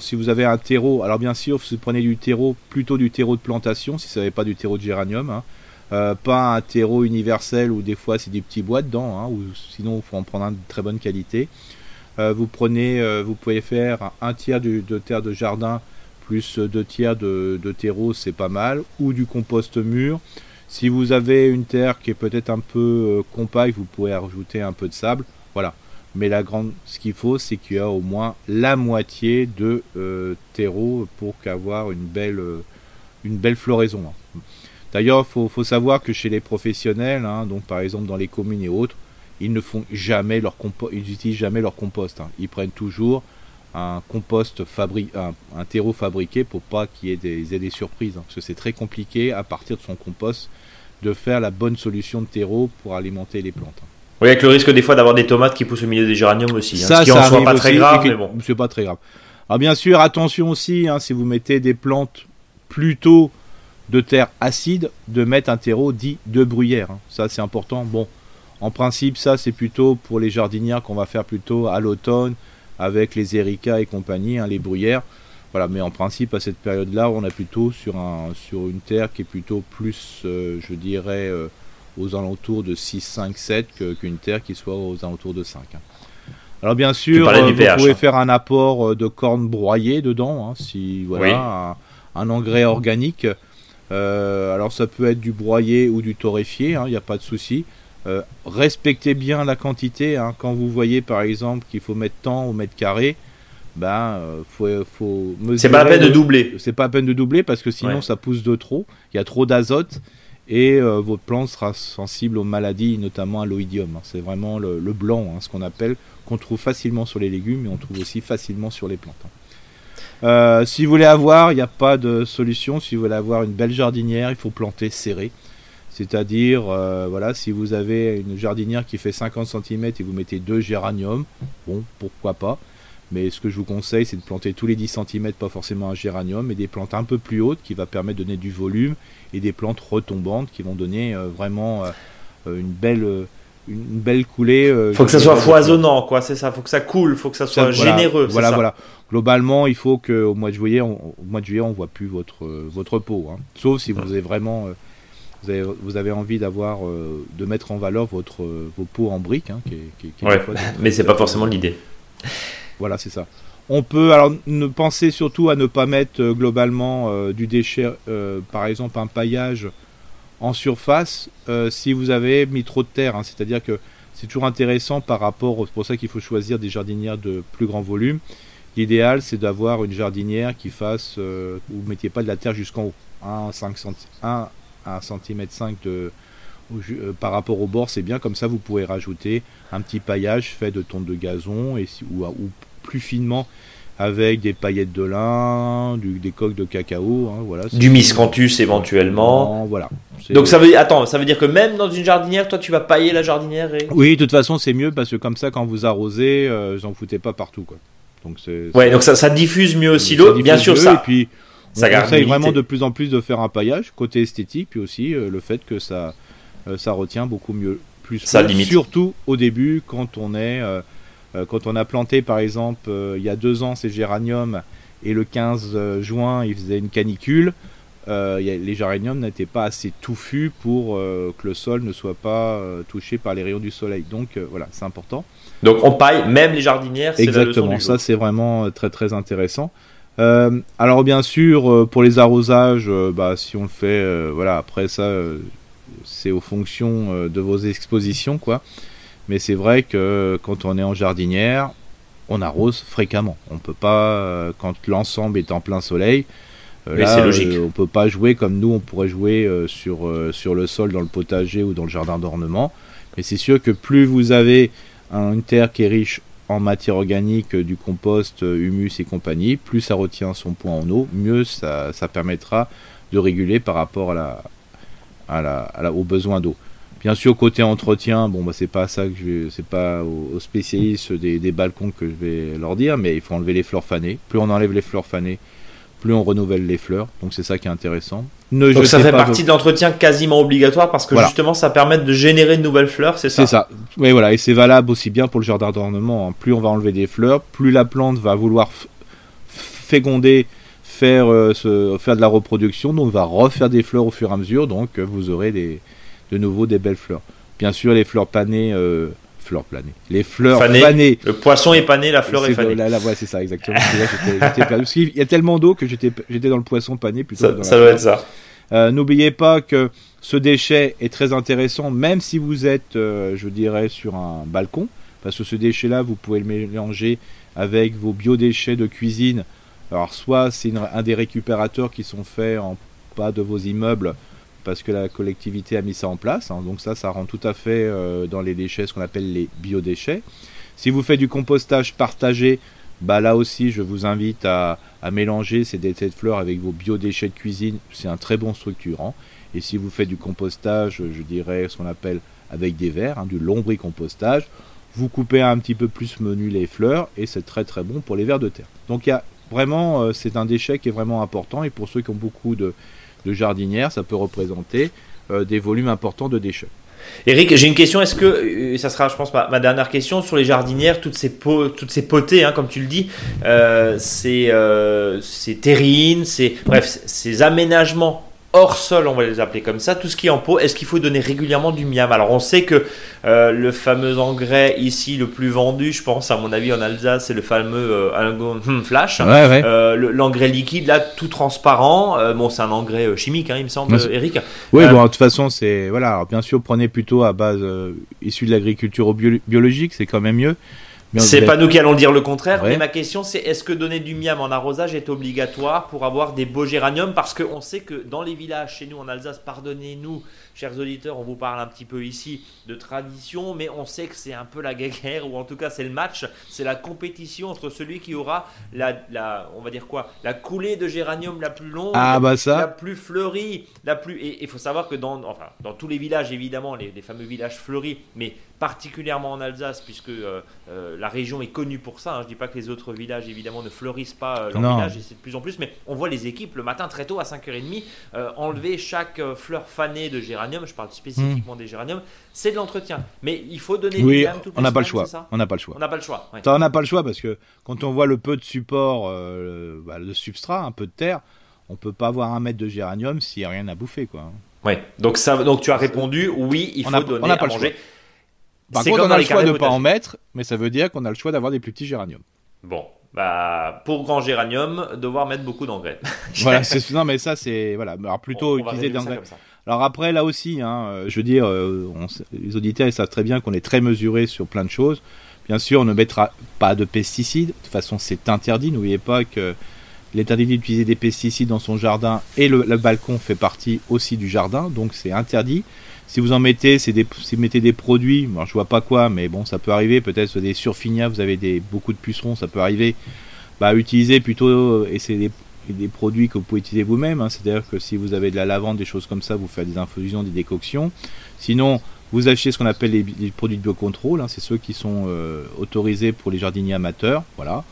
si vous avez un terreau, alors bien sûr, vous prenez du terreau, plutôt du terreau de plantation, si ce n'est pas du terreau de géranium. Hein. Euh, pas un terreau universel où des fois c'est des petits bois dedans, hein, ou sinon il faut en prendre un de très bonne qualité. Euh, vous prenez, euh, vous pouvez faire un tiers de terre de jardin plus deux tiers de, terreau, c'est pas mal, ou du compost mûr. Si vous avez une terre qui est peut-être un peu compacte, vous pouvez rajouter un peu de sable. Voilà. Mais la grande, ce qu'il faut, c'est qu'il y a au moins la moitié de terreau pour qu'avoir une belle, une belle floraison. Hein. D'ailleurs, il faut, savoir que chez les professionnels, hein, donc par exemple dans les communes et autres, ils ne font jamais leur ils utilisent jamais leur compost. Hein. Ils prennent toujours un compost fabriqué, un, terreau fabriqué pour pas qu'il y ait des, des surprises. Hein. parce que c'est très compliqué à partir de son compost de faire la bonne solution de terreau pour alimenter les plantes. Oui, avec le risque des fois d'avoir des tomates qui poussent au milieu des géraniums aussi. Ça, ce qui ça en soit pas très grave, mais bon. C'est pas très grave. Alors bien sûr, attention aussi, si vous mettez des plantes plutôt de terre acide, de mettre un terreau dit de bruyère. Hein. Ça, c'est important. Bon, en principe, ça, c'est plutôt pour les jardinières qu'on va faire plutôt à l'automne avec les éricas et compagnie, hein, les bruyères. Voilà, mais en principe, à cette période-là, on est plutôt sur, un, sur une terre qui est plutôt plus, euh, je dirais, euh, aux alentours de 6, 5, 7 qu'une terre qui soit aux alentours de 5. Hein. Alors bien sûr, euh, vous pouvez faire un apport de cornes broyées dedans, si voilà, un, engrais organique. Alors ça peut être du broyé ou du torréfié, il n'y a pas de souci. Euh, respectez bien la quantité. Hein. Quand vous voyez par exemple qu'il faut mettre tant au mètre carré, ben euh, faut, faut C'est pas la peine de doubler. C'est pas la peine de doubler parce que sinon ça pousse de trop. Il y a trop d'azote et euh, votre plante sera sensible aux maladies, notamment à l'oïdium. Hein. C'est vraiment le, blanc, hein, ce qu'on appelle, qu'on trouve facilement sur les légumes, mais on trouve aussi facilement sur les plantes. Si vous voulez avoir, il n'y a pas de solution. Si vous voulez avoir une belle jardinière, il faut planter serré. C'est-à-dire, euh, voilà, si vous avez une jardinière qui fait 50 cm et vous mettez deux géraniums, bon, pourquoi pas. Mais ce que je vous conseille, c'est de planter tous les 10 cm, pas forcément un géranium, mais des plantes un peu plus hautes qui va permettre de donner du volume et des plantes retombantes qui vont donner euh, vraiment euh, une belle une belle coulée. faut que ça soit foisonnant, quoi, c'est ça. Faut que ça coule, faut que ça soit généreux. Voilà, voilà. Globalement, il faut qu'au mois de juillet, on, au mois de juillet, on voit plus votre votre peau, hein. sauf si vous avez vraiment vous avez, envie d'avoir, euh, de mettre en valeur votre, vos pots en briques. Hein, qui, mais c'est pas forcément l'idée. Voilà, c'est ça. On peut alors ne penser surtout à ne pas mettre euh, globalement euh, du déchet, par exemple un paillage en surface, si vous avez mis trop de terre. Hein. C'est-à-dire que c'est toujours intéressant par rapport, c'est pour ça qu'il faut choisir des jardinières de plus grand volume. L'idéal, c'est d'avoir une jardinière qui fasse, où vous ne mettiez pas de la terre jusqu'en haut, 1, 5 cm, 1 à 1 cm 5 de, euh, par rapport au bord, c'est bien comme ça vous pouvez rajouter un petit paillage fait de tonte de gazon et, ou plus finement avec des paillettes de lin, du, des coques de cacao, hein, voilà. Du miscanthus éventuellement. voilà. Donc ça veut attends, ça veut dire que même dans une jardinière, toi tu vas pailler la jardinière et... Oui, de toute façon c'est mieux parce que comme ça quand vous arrosez, euh, vous en foutez pas partout quoi. Donc c'est. Ouais, donc ça, ça diffuse mieux aussi l'eau, bien sûr ça. Et puis on conseille vraiment de plus en plus de faire un paillage côté esthétique, puis aussi euh, le fait que ça, euh, ça retient beaucoup mieux, plus. Ça limite. Surtout au début, quand on est, euh, quand on a planté par exemple il y a deux ans ces géraniums et le 15 juin il faisait une canicule. les géraniums n'étaient pas assez touffus pour que le sol ne soit pas touché par les rayons du soleil. Donc voilà, c'est important. Donc on paille même les jardinières. Exactement, ça c'est vraiment très très intéressant. Euh, alors bien sûr, euh, pour les arrosages, euh, bah, si on le fait, voilà, après ça, c'est aux fonctions de vos expositions, quoi. Mais c'est vrai que quand on est en jardinière, on arrose fréquemment. On peut pas, quand l'ensemble est en plein soleil, là, logique. on peut pas jouer comme nous, on pourrait jouer sur, sur le sol dans le potager ou dans le jardin d'ornement. Mais c'est sûr que plus vous avez une terre qui est riche en matière organique, du compost, euh, humus et compagnie, plus ça retient son poids en eau, mieux ça, permettra de réguler par rapport à la, à la, aux besoins d'eau. Bien sûr, côté entretien, bon, bah, c'est pas ça que je c'est pas aux, spécialistes des, des, balcons que je vais leur dire, mais il faut enlever les fleurs fanées. Plus on enlève les fleurs fanées, plus on renouvelle les fleurs. Donc c'est ça qui est intéressant. donc ça fait partie de l'entretien quasiment obligatoire parce que justement ça permet de générer de nouvelles fleurs, c'est ça? C'est ça. Oui voilà, et c'est valable aussi bien pour le jardin d'ornement. Hein. Plus on va enlever des fleurs, plus la plante va vouloir féconder, faire, euh, faire de la reproduction, donc va refaire des fleurs au fur et à mesure, donc vous aurez des, de nouveau des belles fleurs. Bien sûr, les fleurs panées, euh, fleurs planées. Les fleurs fanées. Le poisson est pané, la fleur est, fanée. Là, ouais, c'est ça, exactement. Il y a tellement d'eau que j'étais dans le poisson pané plutôt. Ça, ça doit être ça. Euh, n'oubliez pas que ce déchet est très intéressant, même si vous êtes, euh, je dirais, sur un balcon, parce que ce déchet-là, vous pouvez le mélanger avec vos biodéchets de cuisine. Alors, soit c'est un des récupérateurs qui sont faits en bas de vos immeubles, parce que la collectivité a mis ça en place. Hein. donc ça, ça rend tout à fait euh, dans les déchets ce qu'on appelle les biodéchets. Si vous faites du compostage partagé, bah là aussi, je vous invite à, mélanger ces déchets de fleurs avec vos biodéchets de cuisine. C'est un très bon structurant. Et si vous faites du compostage, je dirais ce qu'on appelle avec des verres, hein, du lombricompostage. Vous coupez un petit peu plus menu les fleurs et c'est très très bon pour les vers de terre. Donc il y a vraiment, euh, c'est un déchet qui est vraiment important et pour ceux qui ont beaucoup de, de jardinières, ça peut représenter euh, des volumes importants de déchets. Eric, j'ai une question. Est-ce que euh, ça sera, je pense, ma, dernière question sur les jardinières, toutes ces potées, hein, comme tu le dis, euh, ces, terrines, bref, ces aménagements hors sol, on va les appeler comme ça, tout ce qui est en pot, est-ce qu'il faut donner régulièrement du miam? Alors on sait que euh, le fameux engrais ici le plus vendu, je pense à mon avis en Alsace, c'est le fameux euh, Flash, ouais, ouais. Euh, l'engrais liquide là, tout transparent. Euh, bon, c'est un engrais chimique, hein, il me semble, Eric. Oui, bon, de toute façon, c'est voilà. alors, bien sûr, prenez plutôt à base issue de l'agriculture bio- biologique, c'est quand même mieux. C'est pas nous qui allons dire le contraire, Ouais. mais ma question c'est est-ce que donner du miam en arrosage est obligatoire pour avoir des beaux géraniums? Parce qu'on sait que dans les villages, chez nous en Alsace, pardonnez-nous, chers auditeurs, on vous parle un petit peu ici de tradition, mais on sait que c'est un peu la guerre, ou en tout cas c'est le match, c'est la compétition entre celui qui aura la, la on va dire quoi, la coulée de géranium la plus longue, Ah bah la ça. plus fleurie, la plus. Et il faut savoir que dans, enfin, dans tous les villages, évidemment, les, les fameux villages fleuris, mais particulièrement en Alsace, puisque euh, euh, la région est connue pour ça. hein. Je dis pas que les autres villages, évidemment, ne fleurissent pas euh, leur Non. village, et c'est de plus en plus. Mais on voit les équipes le matin très tôt à 5h30 euh, enlever chaque fleur fanée de géranium. Je parle spécifiquement des géraniums. C'est de l'entretien. Mais il faut donner. Oui, on n'a pas le choix. On n'a pas le choix. On n'a pas le choix. On n'a pas le choix parce que quand on voit le peu de support, bah, le substrat, un peu de terre, on peut pas avoir un mètre de géranium s'il n'y a rien à bouffer, quoi. Ouais. Donc ça, donc tu as répondu. Oui, il On faut a- donner on n'a à pas le manger. Par contre, on a le choix de ne pas en mettre, mais ça veut dire qu'on a le choix d'avoir des plus petits géraniums. Bon, bah, pour grand géranium, devoir mettre beaucoup d'engrais. voilà, c'est- non mais ça c'est voilà, alors plutôt On- utiliser des résumer ça engrais. comme ça. Alors après, là aussi, hein, euh, je veux dire, euh, on les auditeurs ils savent très bien qu'on est très mesuré sur plein de choses. Bien sûr, on ne mettra pas de pesticides. De toute façon, c'est interdit. N'oubliez pas que l'interdit d'utiliser des pesticides dans son jardin et le, le balcon fait partie aussi du jardin, donc c'est interdit. Si vous en mettez, c'est des, si vous mettez des produits, bon, je vois pas quoi, mais bon, ça peut arriver. Peut-être des surfinia, vous avez des beaucoup de pucerons, ça peut arriver. Bah, utilisez plutôt euh, des, produits que vous pouvez utiliser vous-même. hein. C'est-à-dire que si vous avez de la lavande, des choses comme ça, vous faites des infusions, des décoctions. Sinon, vous achetez ce qu'on appelle les, les produits de biocontrôle. hein. C'est ceux qui sont euh, autorisés pour les jardiniers amateurs. Voilà.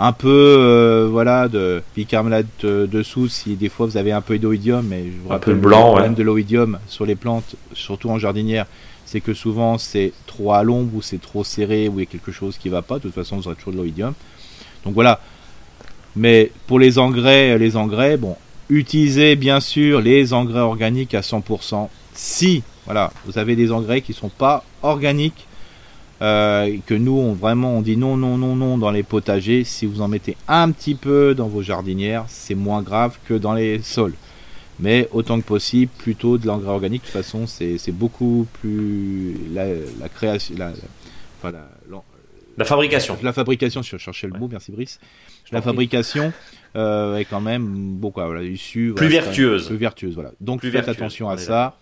Un peu, euh, voilà, de bicarbonate de, de soude si des fois vous avez un peu d'oïdium, mais je vous Un peu blanc, le ouais. problème de l'oïdium sur les plantes, surtout en jardinière, c'est que souvent c'est trop à l'ombre ou c'est trop serré ou il y a quelque chose qui va pas. De toute façon, vous aurez toujours de l'oïdium. Donc voilà. Mais pour les engrais, les engrais, bon, utilisez bien sûr les engrais organiques à 100%. Si, voilà, vous avez des engrais qui sont pas organiques, euh, que nous, on vraiment, on dit non, non, non, non dans les potagers. Si vous en mettez un petit peu dans vos jardinières, c'est moins grave que dans les sols. Mais autant que possible, plutôt de l'engrais organique. De toute façon, c'est c'est beaucoup plus la, la création, la, enfin, la- La fabrication. la fabrication, je cherchais le mot, merci Brice. Je La fabrication euh, est quand même bon quoi, voilà, issue Plus voilà, vertueuse. plus vertueuse, voilà. Donc Plus faites vertueuse, attention on à ça,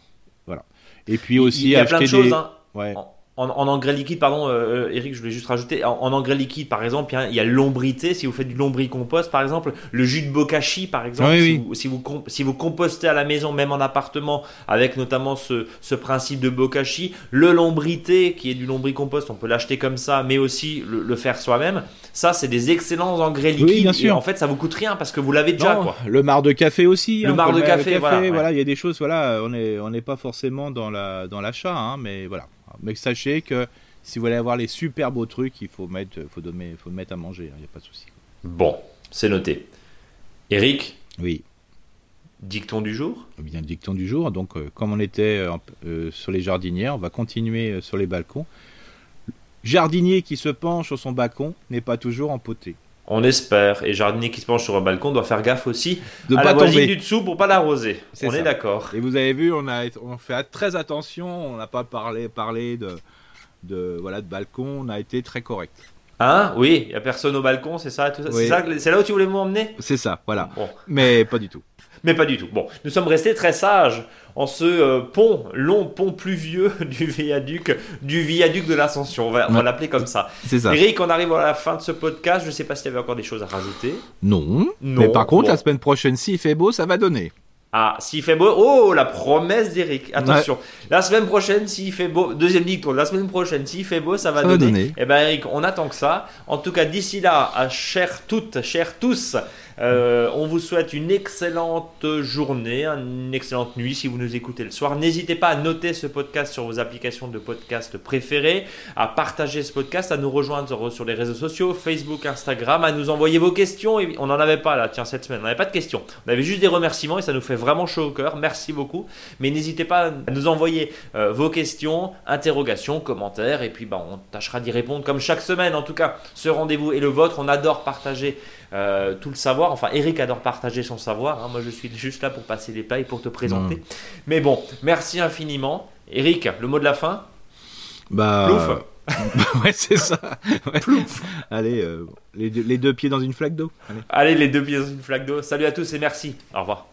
voilà. Et puis aussi il y a plein de choses. des, hein. ouais, En, en engrais liquide, pardon, euh, Eric, je voulais juste rajouter, en, en engrais liquide, par exemple, il y a- il y a l'ombrité. Si vous faites du lombricompost, par exemple, le jus de bokashi, par exemple, Oui, si, oui. Vous, si, vous, si vous compostez à la maison, même en appartement, avec notamment ce, ce principe de bokashi, le lombrité, qui est du lombricompost, on peut l'acheter comme ça, mais aussi le, le faire soi-même. Ça, c'est des excellents engrais Oui, liquides. bien Et sûr. en fait, ça vous coûte rien parce que vous l'avez déjà, Non, quoi. le marc de café aussi. Le hein, marc de mettre café, voilà, il y a des choses, voilà, on est, on n'est pas forcément dans la, dans l'achat, hein, mais voilà. Mais sachez que si vous voulez avoir les super beaux trucs, il faut mettre, faut donner, faut mettre à manger, il n'y a pas de souci. Bon, c'est noté. Eric, Oui. dicton du jour? Eh Bien dicton du jour. Donc, euh, comme on était euh, euh, sur les jardinières, on va continuer euh, sur les balcons. Jardinier qui se penche sur son balcon n'est pas toujours empoté. On espère. Et jardinier qui se penche sur un balcon doit faire gaffe aussi De à pas la tomber. du dessous pour pas l'arroser. On ça. est d'accord. Et vous avez vu, on a, on fait très attention. On n'a pas parlé, parlé de, de, voilà, de balcon. On a été très correct. Hein? Oui, il y a personne au balcon, c'est ça, tout ça? Oui. C'est là où tu voulais m'emmener? C'est ça, voilà. Bon, Mais pas du tout. mais pas du tout. Bon, nous sommes restés très sages en ce euh, pont, long pont pluvieux du viaduc, du viaduc de l'Ascension. On va, Ouais. l'appeler comme ça. C'est ça. Eric, on arrive à la fin de ce podcast. Je sais pas s'il y avait encore des choses à rajouter. Non. Non. Mais par contre, Bon. la semaine prochaine, s'il fait beau, ça va donner. Ah, s'il fait beau, oh, la promesse d'Eric. Attention, la semaine prochaine, s'il fait beau, deuxième tour, la semaine prochaine, s'il fait beau, ça va donner. Eh ben, Eric, on attend que ça. En tout cas, d'ici là, à chers toutes, chers tous, euh, on vous souhaite une excellente journée, une excellente nuit si vous nous écoutez le soir. N'hésitez pas à noter ce podcast sur vos applications de podcast préférées, à partager ce podcast, à nous rejoindre sur les réseaux sociaux, Facebook, Instagram, à nous envoyer vos questions. On n'en avait pas là, tiens, cette semaine, on n'avait pas de questions. On avait juste des remerciements et ça nous fait vraiment chaud au cœur. Merci beaucoup. Mais n'hésitez pas à nous envoyer euh, vos questions, interrogations, commentaires et puis bah, on tâchera d'y répondre comme chaque semaine. En tout cas, ce rendez-vous est le vôtre. On adore partager euh, tout le savoir. Enfin, Eric adore partager son savoir. Hein. Moi, je suis juste là pour passer les plats et pour te présenter. Mais bon, merci infiniment. Eric, le mot de la fin Bah. Plouf. ouais, c'est ça. Plouf. Allez, euh, les, deux, les, deux, pieds dans une flaque d'eau. Allez. Allez, les deux pieds dans une flaque d'eau. Salut à tous et merci. Au revoir.